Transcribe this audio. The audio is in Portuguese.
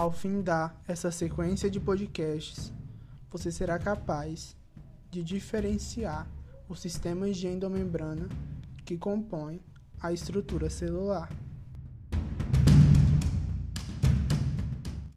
Ao findar essa sequência de podcasts, você será capaz de diferenciar os sistemas de endomembrana que compõem a estrutura celular.